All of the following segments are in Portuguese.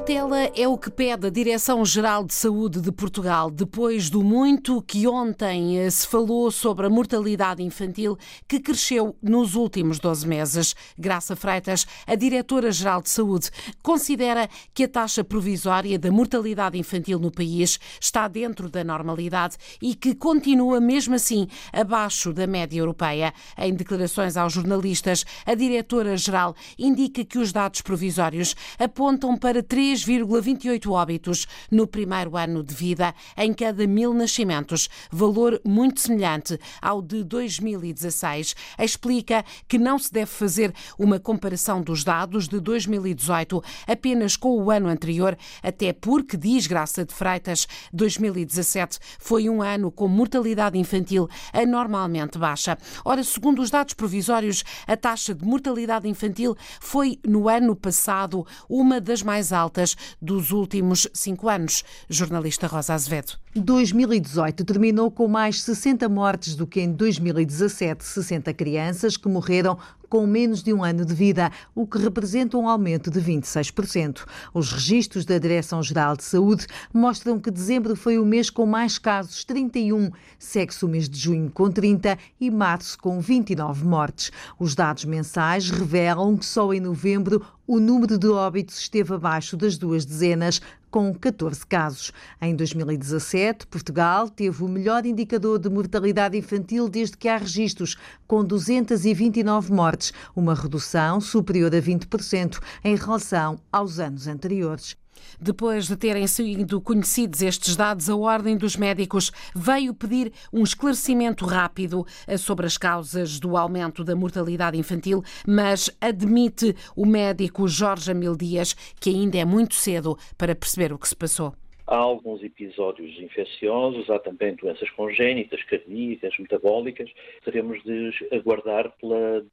Cautela é o que pede a Direção-Geral de Saúde de Portugal, depois do muito que ontem eh, se falou sobre a mortalidade infantil que cresceu nos últimos 12 meses. Graça Freitas, a Diretora-Geral de Saúde, considera que a taxa provisória da mortalidade infantil no país está dentro da normalidade e que continua, mesmo assim, abaixo da média europeia. Em declarações aos jornalistas, a Diretora-Geral indica que os dados provisórios apontam para 3,28 óbitos no primeiro ano de vida em cada mil nascimentos, valor muito semelhante ao de 2016. Explica que não se deve fazer uma comparação dos dados de 2018 apenas com o ano anterior, até porque, diz Graça de Freitas, 2017 foi um ano com mortalidade infantil anormalmente baixa. Ora, segundo os dados provisórios, a taxa de mortalidade infantil foi, no ano passado, uma das mais altas altas dos últimos cinco anos. Jornalista Rosa Azevedo. 2018 terminou com mais 60 mortes do que em 2017, 60 crianças que morreram com menos de um ano de vida, o que representa um aumento de 26%. Os registros da Direção-Geral de Saúde mostram que dezembro foi o mês com mais casos, 31, segue-se o mês de junho com 30 e março com 29 mortes. Os dados mensais revelam que só em novembro o número de óbitos esteve abaixo das duas dezenas, com 14 casos. Em 2017, Portugal teve o melhor indicador de mortalidade infantil desde que há registros, com 229 mortes, uma redução superior a 20% em relação aos anos anteriores. Depois de terem sido conhecidos estes dados, a Ordem dos Médicos veio pedir um esclarecimento rápido eh, sobre as causas do aumento da mortalidade infantil, mas admite o médico Jorge Amil Dias que ainda é muito cedo para perceber o que se passou. Há alguns episódios infecciosos, há também doenças congénitas, cardíacas, metabólicas. Teremos de aguardar pela,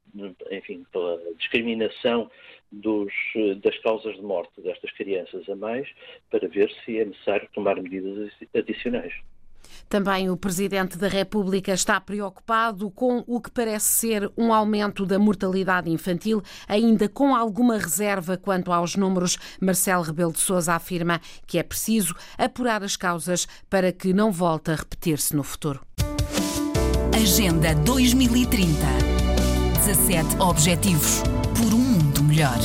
enfim, pela discriminação dos, das causas de morte destas crianças a mais para ver se é necessário tomar medidas adicionais. Também o Presidente da República está preocupado com o que parece ser um aumento da mortalidade infantil, ainda com alguma reserva quanto aos números. Marcelo Rebelo de Sousa afirma que é preciso apurar as causas para que não volte a repetir-se no futuro. Agenda 2030. 17 Objetivos por um mundo melhor.